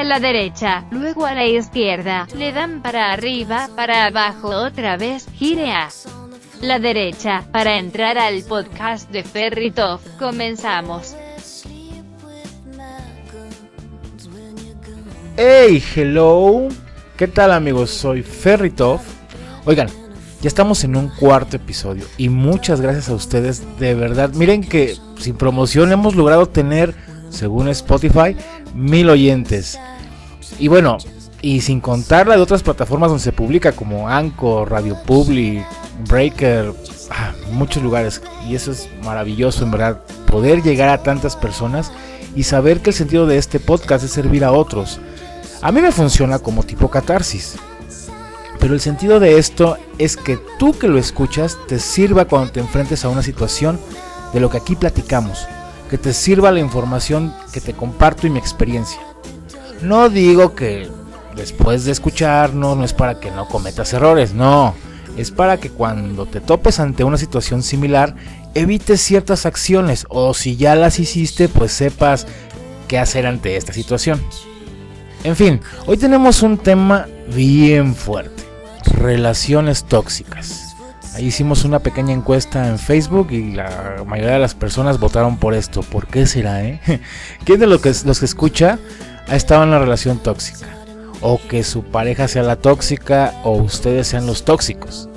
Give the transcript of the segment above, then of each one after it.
a la derecha, luego a la izquierda, le dan para arriba, para abajo otra vez, gire a la derecha, para entrar al podcast de Ferritov, comenzamos. Hey, hello. ¿Qué tal amigos? Soy Ferritov. Oigan, ya estamos en un cuarto episodio y muchas gracias a ustedes. De verdad, miren que sin promoción hemos logrado tener, según Spotify, mil oyentes. Y bueno, y sin contar la de otras plataformas donde se publica como Anchor, Radio Public, Breaker, ah, muchos lugares. Y eso es maravilloso, en verdad, poder llegar a tantas personas y saber que el sentido de este podcast es servir a otros. A mí me funciona como tipo catarsis. Pero el sentido de esto es que tú que lo escuchas te sirva cuando te enfrentes a una situación de lo que aquí platicamos, que te sirva la información que te comparto y mi experiencia. No digo que después de escucharnos no es para que no cometas errores, no, es para que cuando te topes ante una situación similar evites ciertas acciones o si ya las hiciste pues sepas qué hacer ante esta situación. En fin, hoy tenemos un tema bien fuerte relaciones tóxicas. Ahí hicimos una pequeña encuesta en Facebook y la mayoría de las personas votaron por esto. ¿Por qué será, eh? ¿Quién de los que, los que escucha ha estado en una relación tóxica? O que su pareja sea la tóxica o ustedes sean los tóxicos.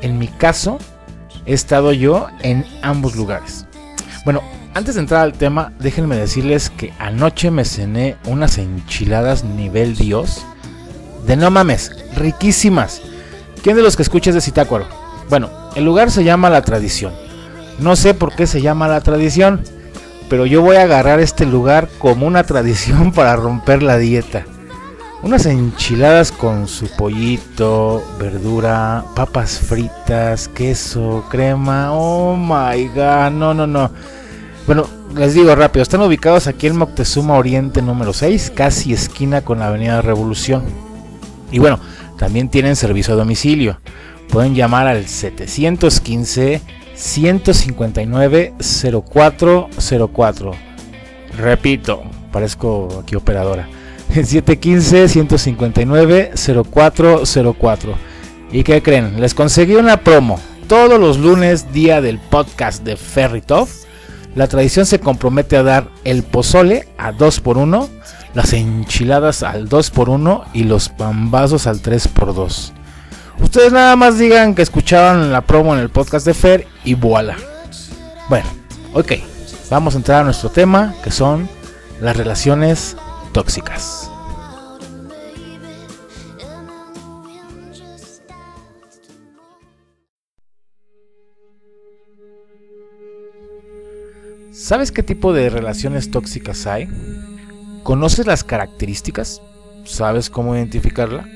En mi caso, he estado yo en ambos lugares. Bueno, antes de entrar al tema, déjenme decirles que anoche me cené unas enchiladas nivel Dios. De no mames, riquísimas. ¿Quién de los que escuchas de Citácuaro? Bueno, el lugar se llama La Tradición. No sé por qué se llama La Tradición, pero yo voy a agarrar este lugar como una tradición para romper la dieta. Unas enchiladas con su pollito, verdura, papas fritas, queso, crema. Oh my god, no, no, no. Bueno, les digo rápido, están ubicados aquí en Moctezuma Oriente número 6, casi esquina con la Avenida Revolución. Y bueno, también tienen servicio a domicilio. Pueden llamar al 715 159 0404. Repito, parezco aquí operadora. 715 159 0404. ¿Y qué creen? Les conseguí una promo. Todos los lunes, día del podcast de Ferritov, la tradición se compromete a dar el pozole a 2 por 1 las enchiladas al 2x1 y los pambazos al 3x2. Ustedes nada más digan que escuchaban la promo en el podcast de Fer y voilà. Bueno, ok, vamos a entrar a nuestro tema que son las relaciones tóxicas. ¿Sabes qué tipo de relaciones tóxicas hay? ¿Conoces las características? ¿Sabes cómo identificarla?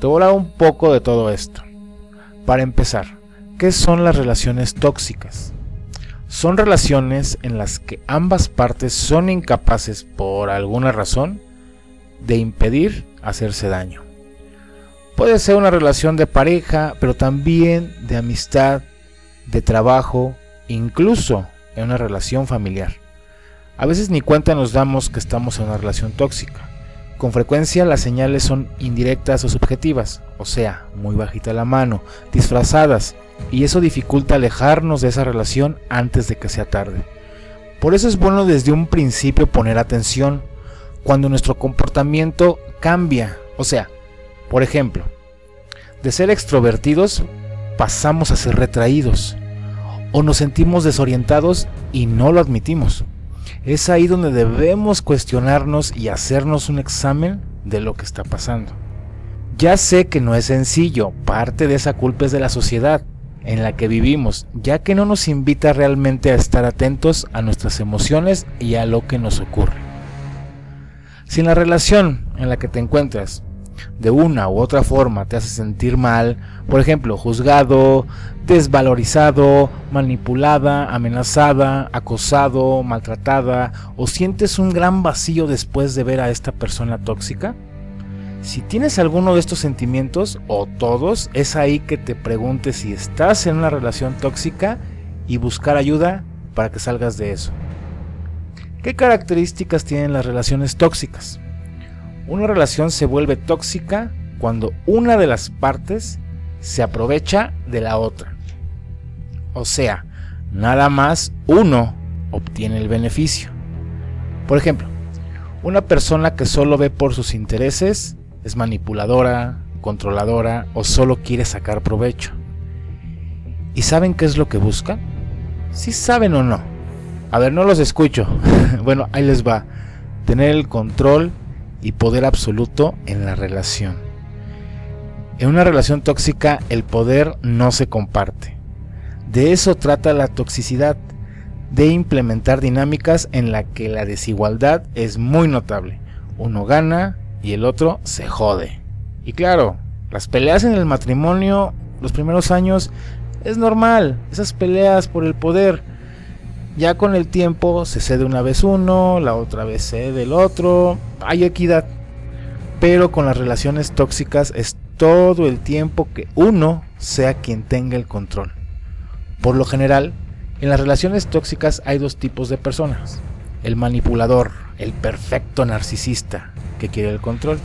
Te voy a hablar un poco de todo esto. Para empezar, ¿qué son las relaciones tóxicas? Son relaciones en las que ambas partes son incapaces por alguna razón de impedir hacerse daño. Puede ser una relación de pareja, pero también de amistad, de trabajo, incluso en una relación familiar. A veces ni cuenta nos damos que estamos en una relación tóxica. Con frecuencia las señales son indirectas o subjetivas, o sea, muy bajita la mano, disfrazadas, y eso dificulta alejarnos de esa relación antes de que sea tarde. Por eso es bueno desde un principio poner atención cuando nuestro comportamiento cambia, o sea, por ejemplo, de ser extrovertidos pasamos a ser retraídos, o nos sentimos desorientados y no lo admitimos. Es ahí donde debemos cuestionarnos y hacernos un examen de lo que está pasando. Ya sé que no es sencillo, parte de esa culpa es de la sociedad en la que vivimos, ya que no nos invita realmente a estar atentos a nuestras emociones y a lo que nos ocurre. Si en la relación en la que te encuentras de una u otra forma te hace sentir mal, por ejemplo, juzgado, desvalorizado, manipulada, amenazada, acosado, maltratada, o sientes un gran vacío después de ver a esta persona tóxica? Si tienes alguno de estos sentimientos, o todos, es ahí que te preguntes si estás en una relación tóxica y buscar ayuda para que salgas de eso. ¿Qué características tienen las relaciones tóxicas? Una relación se vuelve tóxica cuando una de las partes se aprovecha de la otra. O sea, nada más uno obtiene el beneficio. Por ejemplo, una persona que solo ve por sus intereses es manipuladora, controladora o solo quiere sacar provecho. ¿Y saben qué es lo que buscan? Si saben o no. A ver, no los escucho. bueno, ahí les va. Tener el control y poder absoluto en la relación. En una relación tóxica el poder no se comparte. De eso trata la toxicidad, de implementar dinámicas en la que la desigualdad es muy notable. Uno gana y el otro se jode. Y claro, las peleas en el matrimonio los primeros años es normal, esas peleas por el poder. Ya con el tiempo se cede una vez uno, la otra vez cede el otro, hay equidad. Pero con las relaciones tóxicas es todo el tiempo que uno sea quien tenga el control. Por lo general, en las relaciones tóxicas hay dos tipos de personas. El manipulador, el perfecto narcisista que quiere el control.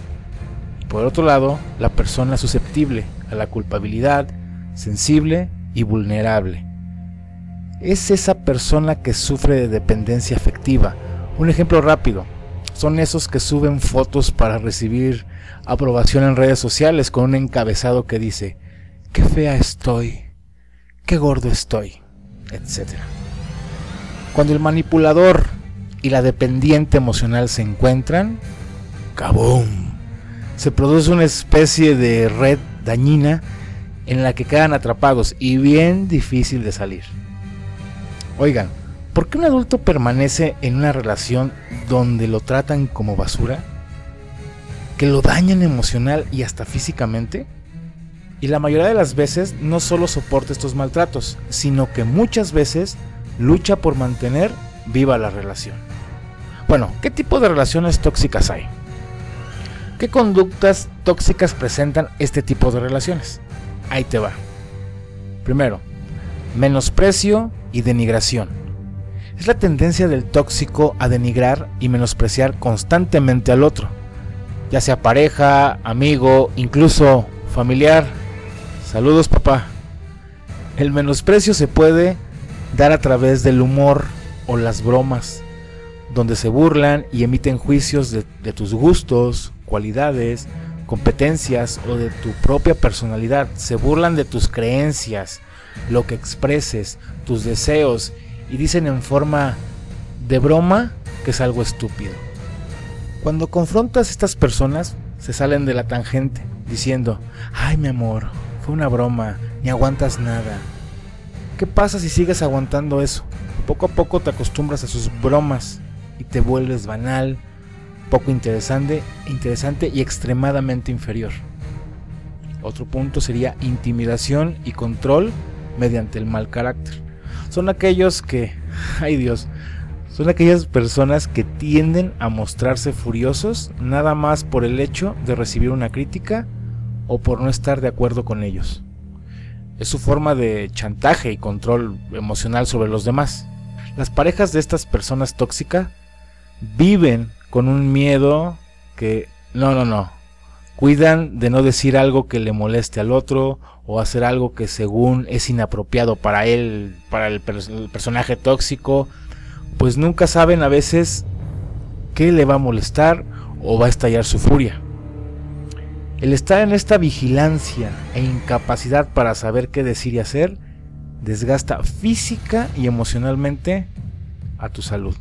Por otro lado, la persona susceptible a la culpabilidad, sensible y vulnerable. Es esa persona que sufre de dependencia afectiva. Un ejemplo rápido. Son esos que suben fotos para recibir aprobación en redes sociales con un encabezado que dice, qué fea estoy, qué gordo estoy etc. Cuando el manipulador y la dependiente emocional se encuentran, ¡cabum! Se produce una especie de red dañina en la que quedan atrapados y bien difícil de salir. Oigan, ¿por qué un adulto permanece en una relación donde lo tratan como basura? ¿Que lo dañan emocional y hasta físicamente? Y la mayoría de las veces no solo soporta estos maltratos, sino que muchas veces lucha por mantener viva la relación. Bueno, ¿qué tipo de relaciones tóxicas hay? ¿Qué conductas tóxicas presentan este tipo de relaciones? Ahí te va. Primero, menosprecio y denigración. Es la tendencia del tóxico a denigrar y menospreciar constantemente al otro, ya sea pareja, amigo, incluso familiar, Saludos papá. El menosprecio se puede dar a través del humor o las bromas, donde se burlan y emiten juicios de, tus gustos, cualidades, competencias o de tu propia personalidad. Se burlan de tus creencias, lo que expreses, tus deseos y dicen en forma de broma que es algo estúpido. Cuando confrontas a estas personas, se salen de la tangente diciendo, ay mi amor, fue una broma, ni aguantas nada. ¿Qué pasa si sigues aguantando eso? Poco a poco te acostumbras a sus bromas y te vuelves banal, poco interesante, interesante y extremadamente inferior. Otro punto sería intimidación y control mediante el mal carácter. Son aquellos que, ay Dios, son aquellas personas que tienden a mostrarse furiosos nada más por el hecho de recibir una crítica o por no estar de acuerdo con ellos. Es su forma de chantaje y control emocional sobre los demás. Las parejas de estas personas tóxicas viven con un miedo que no, no, no. Cuidan de no decir algo que le moleste al otro o hacer algo que según es inapropiado para él, para el, personaje tóxico, pues nunca saben a veces qué le va a molestar o va a estallar su furia. El estar en esta vigilancia e incapacidad para saber qué decir y hacer desgasta física y emocionalmente a tu salud.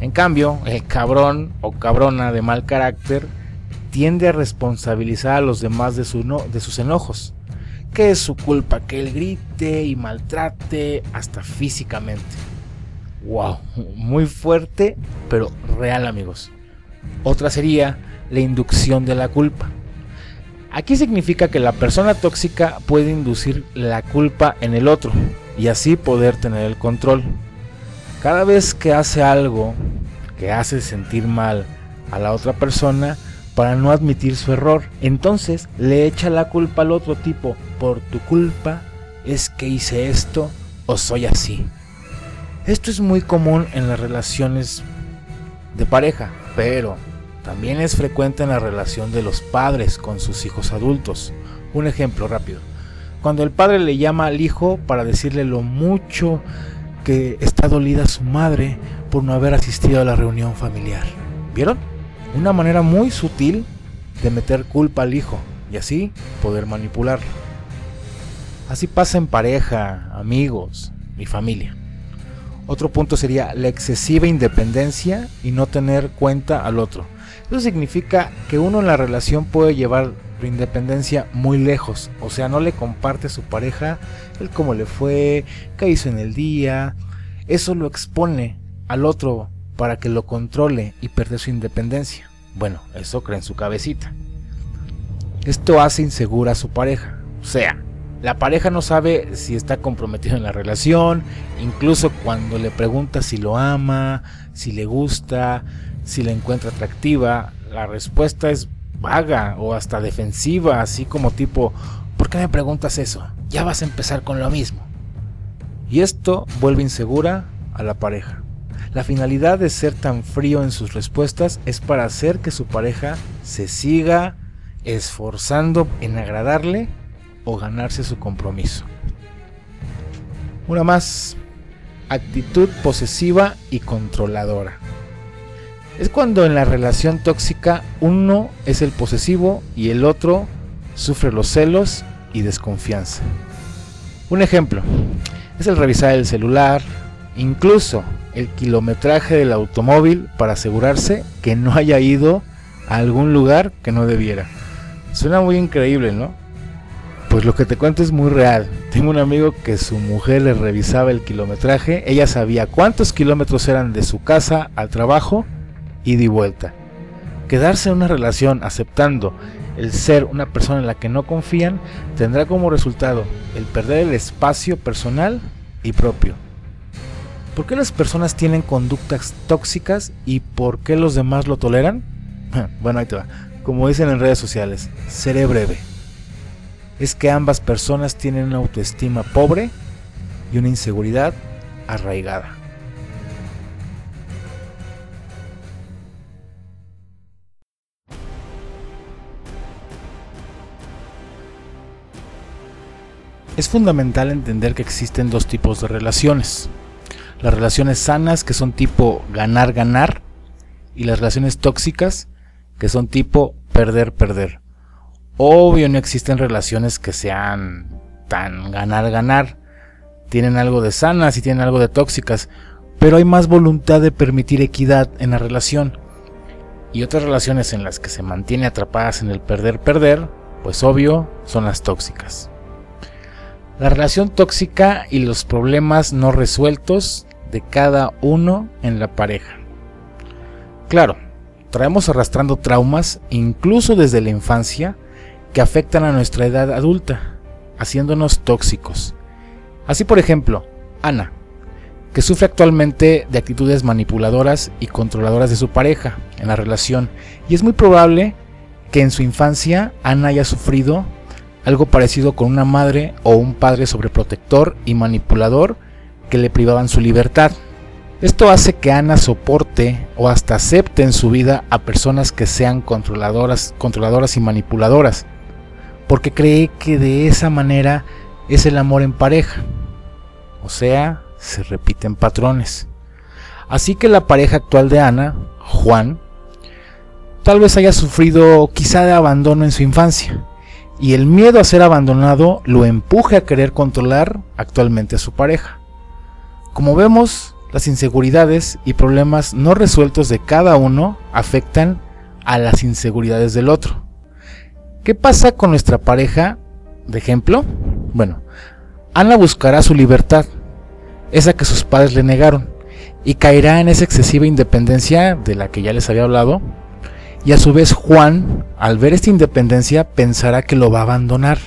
En cambio, el cabrón o cabrona de mal carácter tiende a responsabilizar a los demás de, de sus enojos, que es su culpa que él grite y maltrate hasta físicamente. Wow, muy fuerte, pero real amigos. Otra sería la inducción de la culpa. Aquí significa que la persona tóxica puede inducir la culpa en el otro y así poder tener el control. Cada vez que hace algo que hace sentir mal a la otra persona para no admitir su error, entonces le echa la culpa al otro tipo, por tu culpa es que hice esto o soy así. Esto es muy común en las relaciones de pareja, pero también es frecuente en la relación de los padres con sus hijos adultos. Un ejemplo rápido. Cuando el padre le llama al hijo para decirle lo mucho que está dolida su madre por no haber asistido a la reunión familiar. ¿Vieron? Una manera muy sutil de meter culpa al hijo y así poder manipularlo. Así pasa en pareja, amigos y familia. Otro punto sería la excesiva independencia y no tener cuenta al otro. Eso significa que uno en la relación puede llevar la independencia muy lejos, o sea, no le comparte a su pareja el cómo le fue, qué hizo en el día. Eso lo expone al otro para que lo controle y perder su independencia. Bueno, eso cree en su cabecita. Esto hace insegura a su pareja. O sea, la pareja no sabe si está comprometido en la relación, incluso cuando le pregunta si lo ama, si le gusta, si la encuentra atractiva, la respuesta es vaga o hasta defensiva, así como tipo, ¿por qué me preguntas eso? Ya vas a empezar con lo mismo. Y esto vuelve insegura a la pareja. La finalidad de ser tan frío en sus respuestas es para hacer que su pareja se siga esforzando en agradarle o ganarse su compromiso. Una más, actitud posesiva y controladora. Es cuando en la relación tóxica uno es el posesivo y el otro sufre los celos y desconfianza. Un ejemplo es el revisar el celular, incluso el kilometraje del automóvil para asegurarse que no haya ido a algún lugar que no debiera. Suena muy increíble, ¿no? Pues lo que te cuento es muy real. Tengo un amigo que su mujer le revisaba el kilometraje, ella sabía cuántos kilómetros eran de su casa al trabajo y di vuelta. Quedarse en una relación aceptando el ser una persona en la que no confían tendrá como resultado el perder el espacio personal y propio. ¿Por qué las personas tienen conductas tóxicas y por qué los demás lo toleran? Bueno, ahí te va. Como dicen en redes sociales, seré breve. Es que ambas personas tienen una autoestima pobre y una inseguridad arraigada. Es fundamental entender que existen dos tipos de relaciones. Las relaciones sanas que son tipo ganar-ganar y las relaciones tóxicas que son tipo perder-perder. Obvio no existen relaciones que sean tan ganar-ganar. Tienen algo de sanas y tienen algo de tóxicas, pero hay más voluntad de permitir equidad en la relación. Y otras relaciones en las que se mantiene atrapadas en el perder-perder, pues obvio son las tóxicas. La relación tóxica y los problemas no resueltos de cada uno en la pareja. Claro, traemos arrastrando traumas incluso desde la infancia que afectan a nuestra edad adulta, haciéndonos tóxicos. Así por ejemplo, Ana, que sufre actualmente de actitudes manipuladoras y controladoras de su pareja en la relación, y es muy probable que en su infancia Ana haya sufrido algo parecido con una madre o un padre sobreprotector y manipulador que le privaban su libertad. Esto hace que Ana soporte o hasta acepte en su vida a personas que sean controladoras, controladoras y manipuladoras, porque cree que de esa manera es el amor en pareja. O sea, se repiten patrones. Así que la pareja actual de Ana, Juan, tal vez haya sufrido quizá de abandono en su infancia y el miedo a ser abandonado lo empuje a querer controlar actualmente a su pareja. Como vemos, las inseguridades y problemas no resueltos de cada uno afectan a las inseguridades del otro. ¿Qué pasa con nuestra pareja? De ejemplo, bueno, Ana buscará su libertad, esa que sus padres le negaron, y caerá en esa excesiva independencia de la que ya les había hablado, y a su vez Juan, al ver esta independencia, pensará que lo va a abandonar,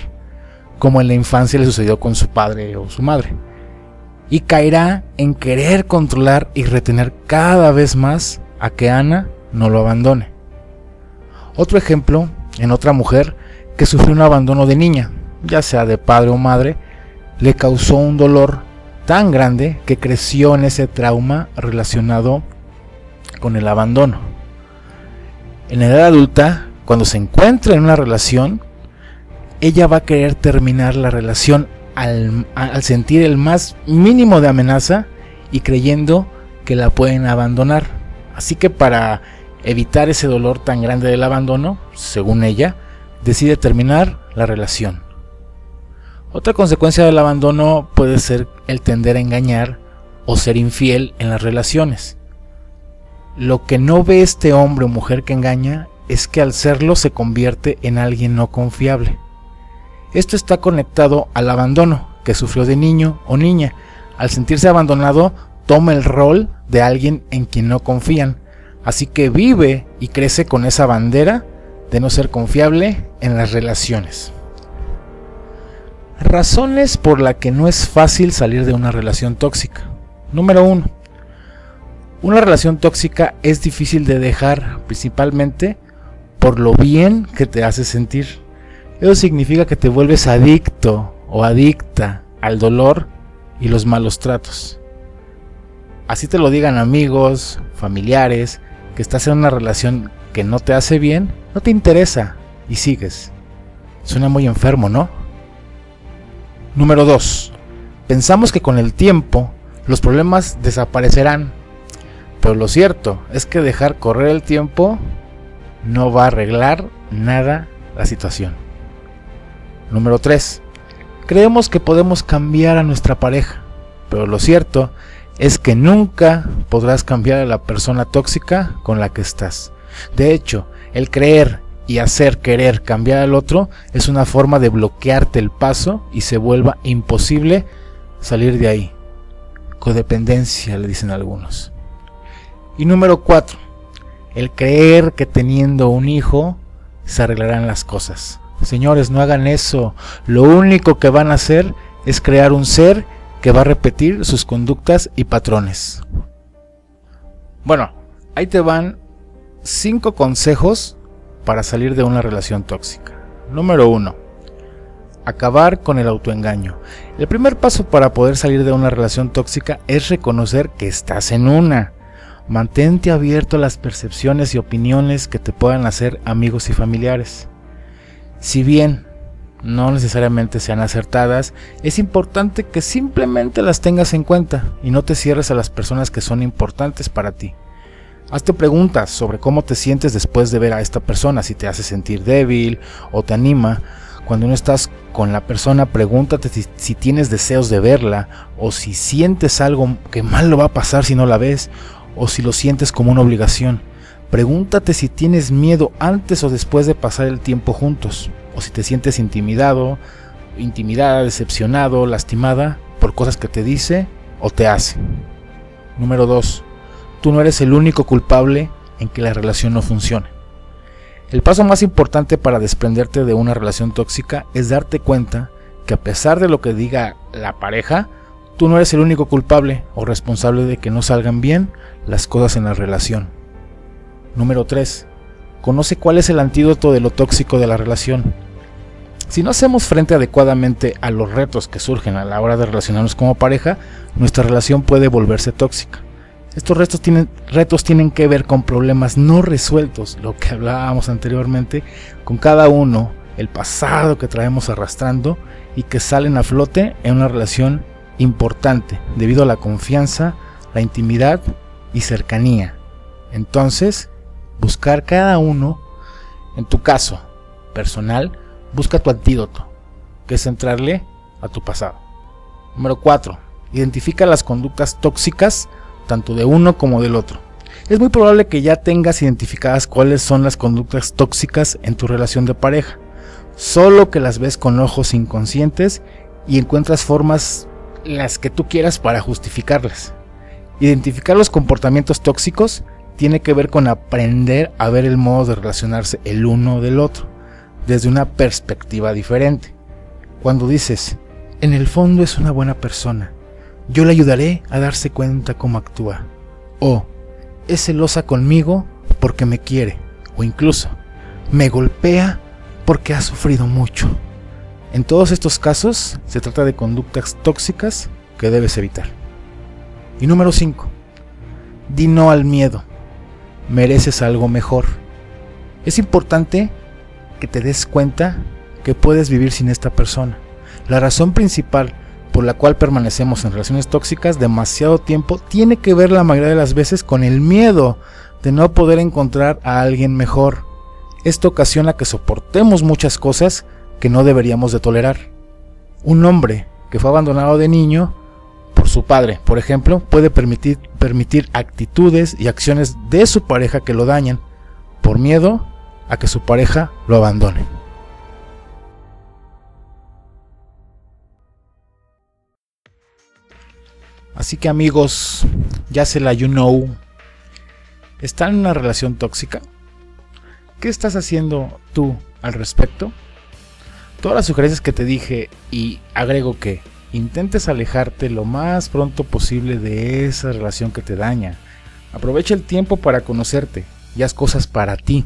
como en la infancia le sucedió con su padre o su madre. Y caerá en querer controlar y retener cada vez más a que Ana no lo abandone. Otro ejemplo, en otra mujer que sufrió un abandono de niña, ya sea de padre o madre, le causó un dolor tan grande que creció en ese trauma relacionado con el abandono. En la edad adulta, cuando se encuentra en una relación, ella va a querer terminar la relación al, sentir el más mínimo de amenaza y creyendo que la pueden abandonar. Así que para evitar ese dolor tan grande del abandono, según ella, decide terminar la relación. Otra consecuencia del abandono puede ser el tender a engañar o ser infiel en las relaciones. Lo que no ve este hombre o mujer que engaña es que al serlo se convierte en alguien no confiable. Esto está conectado al abandono que sufrió de niño o niña. Al sentirse abandonado, toma el rol de alguien en quien no confían. Así que vive y crece con esa bandera de no ser confiable en las relaciones. Razones por las que no es fácil salir de una relación tóxica. Número 1. Una relación tóxica es difícil de dejar principalmente por lo bien que te hace sentir. Eso significa que te vuelves adicto o adicta al dolor y los malos tratos. Así te lo digan amigos, familiares, que estás en una relación que no te hace bien, no te interesa y sigues. Suena muy enfermo, ¿no? Número 2. Pensamos que con el tiempo los problemas desaparecerán, pero lo cierto es que dejar correr el tiempo no va a arreglar nada la situación. Número 3. Creemos que podemos cambiar a nuestra pareja, pero lo cierto es que nunca podrás cambiar a la persona tóxica con la que estás. De hecho, el creer y hacer querer cambiar al otro es una forma de bloquearte el paso y se vuelva imposible salir de ahí. Codependencia, le dicen algunos. Y número 4. El creer que teniendo un hijo se arreglarán las cosas. Señores, no hagan eso. Lo único que van a hacer es crear un ser que va a repetir sus conductas y patrones. Bueno, ahí te van 5 consejos para salir de una relación tóxica. Número 1. Acabar con el autoengaño. El primer paso para poder salir de una relación tóxica es reconocer que estás en una. Mantente abierto a las percepciones y opiniones que te puedan hacer amigos y familiares. Si bien no necesariamente sean acertadas, es importante que simplemente las tengas en cuenta y no te cierres a las personas que son importantes para ti. Hazte preguntas sobre cómo te sientes después de ver a esta persona, si te hace sentir débil o te anima. Cuando no estás con la persona, pregúntate si, tienes deseos de verla o si sientes algo que mal lo va a pasar si no la ves o si lo sientes como una obligación. Pregúntate si tienes miedo antes o después de pasar el tiempo juntos o si te sientes intimidado, intimidada, decepcionado, lastimada por cosas que te dice o te hace. Número 2 tú no eres el único culpable en que la relación no funcione. El paso más importante para desprenderte de una relación tóxica es darte cuenta que a pesar de lo que diga la pareja, tú no eres el único culpable o responsable de que no salgan bien las cosas en la relación. Número 3. Conoce cuál es el antídoto de lo tóxico de la relación. Si no hacemos frente adecuadamente a los retos que surgen a la hora de relacionarnos como pareja, nuestra relación puede volverse tóxica. Estos retos tienen, retos tienen que ver con problemas no resueltos, lo que hablábamos anteriormente, con cada uno, el pasado que traemos arrastrando y que salen a flote en una relación importante debido a la confianza, la intimidad y cercanía. Entonces, buscar cada uno, en tu caso personal, busca tu antídoto, que es entrarle a tu pasado. Número 4. Identifica las conductas tóxicas tanto de uno como del otro. Es muy probable que ya tengas identificadas cuáles son las conductas tóxicas en tu relación de pareja, solo que las ves con ojos inconscientes y encuentras formas las que tú quieras para justificarlas. Identificar los comportamientos tóxicos tiene que ver con aprender a ver el modo de relacionarse el uno del otro, desde una perspectiva diferente. Cuando dices, en el fondo es una buena persona, yo le ayudaré a darse cuenta cómo actúa. O es celosa conmigo porque me quiere. O incluso me golpea porque ha sufrido mucho. En todos estos casos se trata de conductas tóxicas que debes evitar. Y número 5. Di no al miedo. Mereces algo mejor. Es importante que te des cuenta que puedes vivir sin esta persona. La razón principal por la cual permanecemos en relaciones tóxicas demasiado tiempo tiene que ver la mayoría de las veces con el miedo de no poder encontrar a alguien mejor. Esto ocasiona que soportemos muchas cosas que no deberíamos de tolerar. Un hombre que fue abandonado de niño por su padre, por ejemplo, puede permitir, permitir actitudes y acciones de su pareja que lo dañan por miedo a que su pareja lo abandone. Así que amigos, ya se la you know. ¿Están en una relación tóxica? ¿Qué estás haciendo tú al respecto? Todas las sugerencias que te dije y agrego que intentes alejarte lo más pronto posible de esa relación que te daña. Aprovecha el tiempo para conocerte y haz cosas para ti.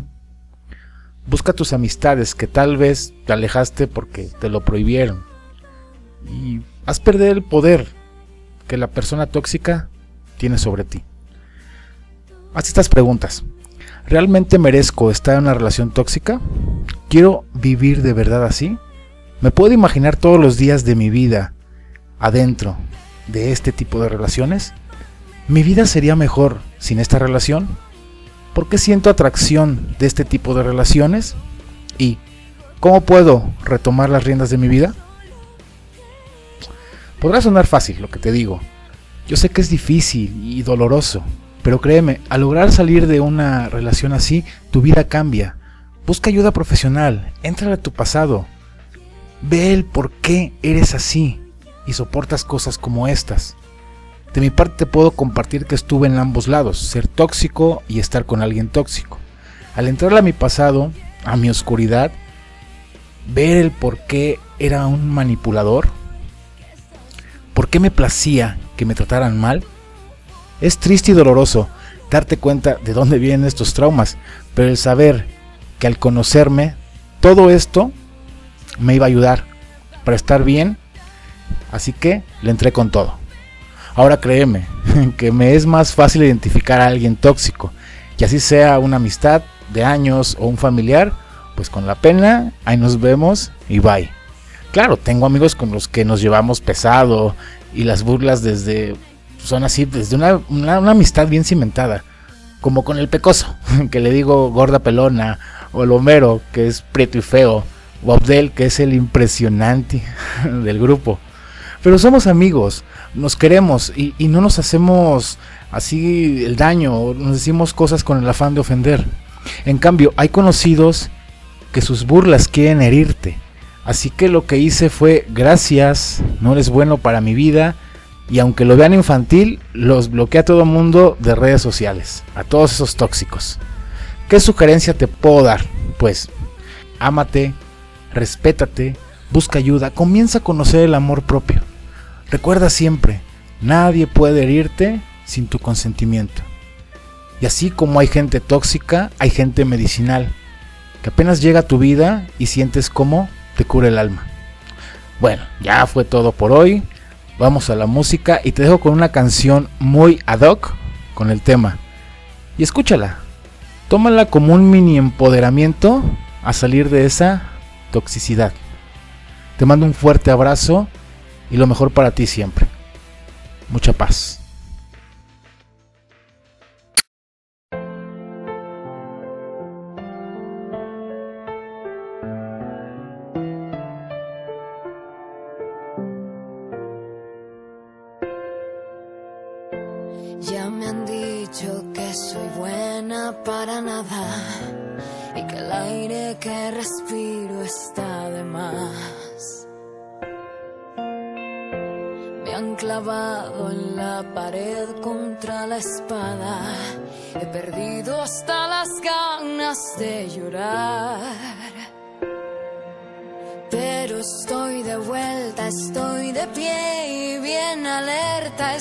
Busca tus amistades que tal vez te alejaste porque te lo prohibieron. Y haz perder el poder que la persona tóxica tiene sobre ti. Haz estas preguntas. ¿Realmente merezco estar en una relación tóxica? ¿Quiero vivir de verdad así? ¿Me puedo imaginar todos los días de mi vida adentro de este tipo de relaciones? ¿Mi vida sería mejor sin esta relación? ¿Por qué siento atracción de este tipo de relaciones? ¿Y cómo puedo retomar las riendas de mi vida? Podrá sonar fácil lo que te digo. Yo sé que es difícil y doloroso, pero créeme, al lograr salir de una relación así, tu vida cambia. Busca ayuda profesional, entra a tu pasado. Ve el por qué eres así y soportas cosas como estas. De mi parte te puedo compartir que estuve en ambos lados, ser tóxico y estar con alguien tóxico. Al entrar a mi pasado, a mi oscuridad, ver el por qué era un manipulador, ¿Por qué me placía que me trataran mal? Es triste y doloroso darte cuenta de dónde vienen estos traumas, pero el saber que al conocerme, todo esto me iba a ayudar para estar bien, así que le entré con todo. Ahora créeme que me es más fácil identificar a alguien tóxico, y así sea una amistad de años o un familiar, pues con la pena, ahí nos vemos y bye. Claro, tengo amigos con los que nos llevamos pesado y las burlas desde son así, desde una, una, amistad bien cimentada, como con el pecoso, que le digo gorda pelona, o el Homero, que es prieto y feo, o Abdel, que es el impresionante del grupo. Pero somos amigos, nos queremos y, no nos hacemos así el daño, nos decimos cosas con el afán de ofender. En cambio, hay conocidos que sus burlas quieren herirte Así que lo que hice fue, gracias, no eres bueno para mi vida. Y aunque lo vean infantil, los bloqueé a todo mundo de redes sociales, a todos esos tóxicos. ¿Qué sugerencia te puedo dar? Pues, ámate, respétate, busca ayuda, comienza a conocer el amor propio. Recuerda siempre, nadie puede herirte sin tu consentimiento. Y así como hay gente tóxica, hay gente medicinal, que apenas llega a tu vida y sientes como te cura el alma. Bueno, ya fue todo por hoy. Vamos a la música y te dejo con una canción muy ad hoc con el tema. Y escúchala. Tómala como un mini empoderamiento a salir de esa toxicidad. Te mando un fuerte abrazo y lo mejor para ti siempre. Mucha paz. Me han clavado en la pared contra la espada. He perdido hasta las ganas de llorar. Pero estoy de vuelta, estoy de pie y bien alerta.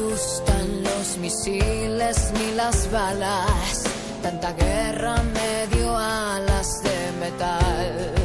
Asustan los misiles ni las balas. Tanta guerra me dio alas de metal.